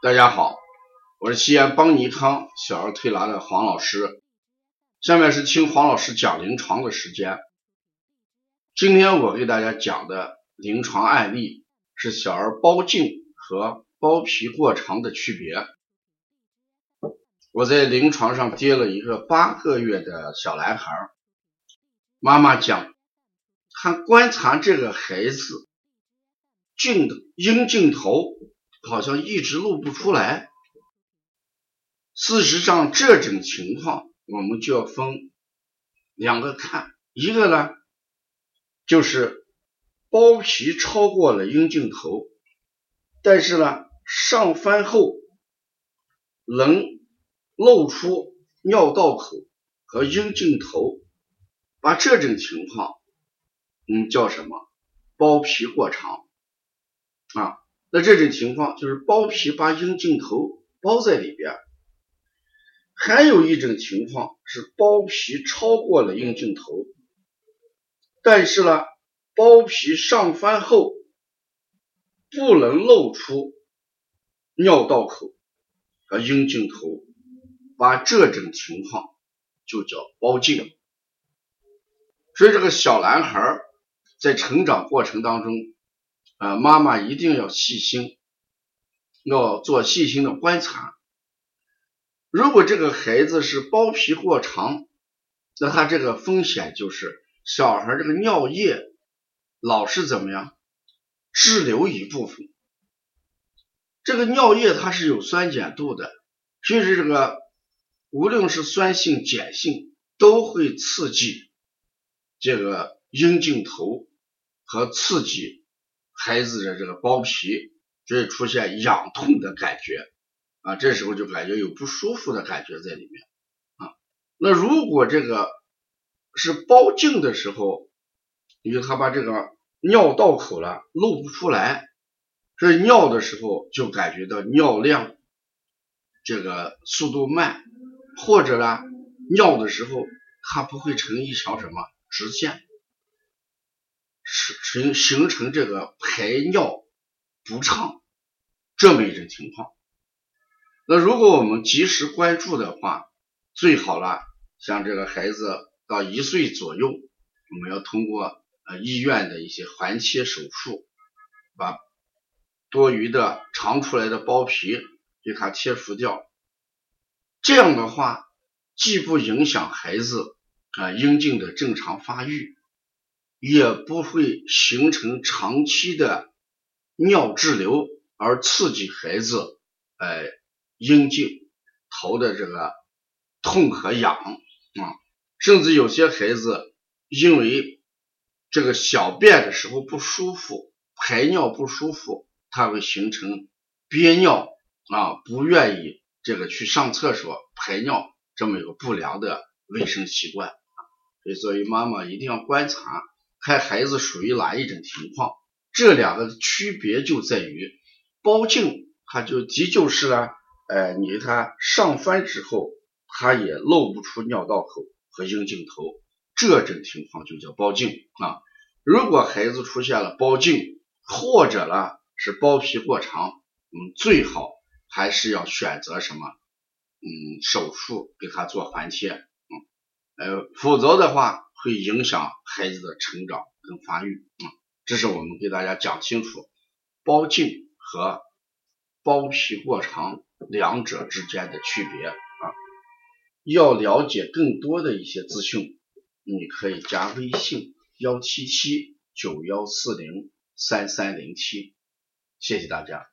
大家好，我是西安邦尼康小儿推拿的黄老师，下面是听黄老师讲临床的时间。今天我给大家讲的临床案例是小儿包茎和包皮过长的区别。我在临床上接了一个八个月的小男孩，妈妈讲，他观察这个孩子镜阴茎头。好像一直露不出来。事实上，这种情况我们就要分两个看，一个呢就是包皮超过了阴茎头，但是呢上翻后能露出尿道口和阴茎头，把这种情况嗯叫什么？包皮过长啊。那这种情况就是包皮把阴茎头包在里边，还有一种情况是包皮超过了阴茎头，但是呢，包皮上翻后不能露出尿道口和阴茎头，把这种情况就叫包茎。所以这个小男孩在成长过程当中。啊，妈妈一定要细心，要做细心的观察。如果这个孩子是包皮过长，那他这个风险就是小孩这个尿液老是怎么样滞留一部分。这个尿液它是有酸碱度的，所以这个无论是酸性、碱性，都会刺激这个阴茎头和刺激。孩子的这个包皮就会出现痒痛的感觉啊，这时候就感觉有不舒服的感觉在里面啊。那如果这个是包茎的时候，因为他把这个尿道口了露不出来，所以尿的时候就感觉到尿量这个速度慢，或者呢尿的时候它不会成一条什么直线。形形成这个排尿不畅这么一种情况。那如果我们及时关注的话，最好了。像这个孩子到一岁左右，我们要通过呃医院的一些环切手术，把多余的长出来的包皮给它切除掉。这样的话，既不影响孩子啊阴茎的正常发育。也不会形成长期的尿滞留，而刺激孩子哎阴茎头的这个痛和痒啊，甚至有些孩子因为这个小便的时候不舒服，排尿不舒服，他会形成憋尿啊，不愿意这个去上厕所排尿这么一个不良的卫生习惯，所以作为妈妈一定要观察。看孩子属于哪一种情况，这两个区别就在于包茎，它就即就是呢，呃，你给它上翻之后，它也露不出尿道口和阴茎头，这种情况就叫包茎啊。如果孩子出现了包茎，或者呢是包皮过长，嗯，最好还是要选择什么，嗯，手术给他做环切，嗯，呃，否则的话。会影响孩子的成长跟发育啊，这是我们给大家讲清楚包茎和包皮过长两者之间的区别啊。要了解更多的一些资讯，你可以加微信幺七七九幺四零三三零七，谢谢大家。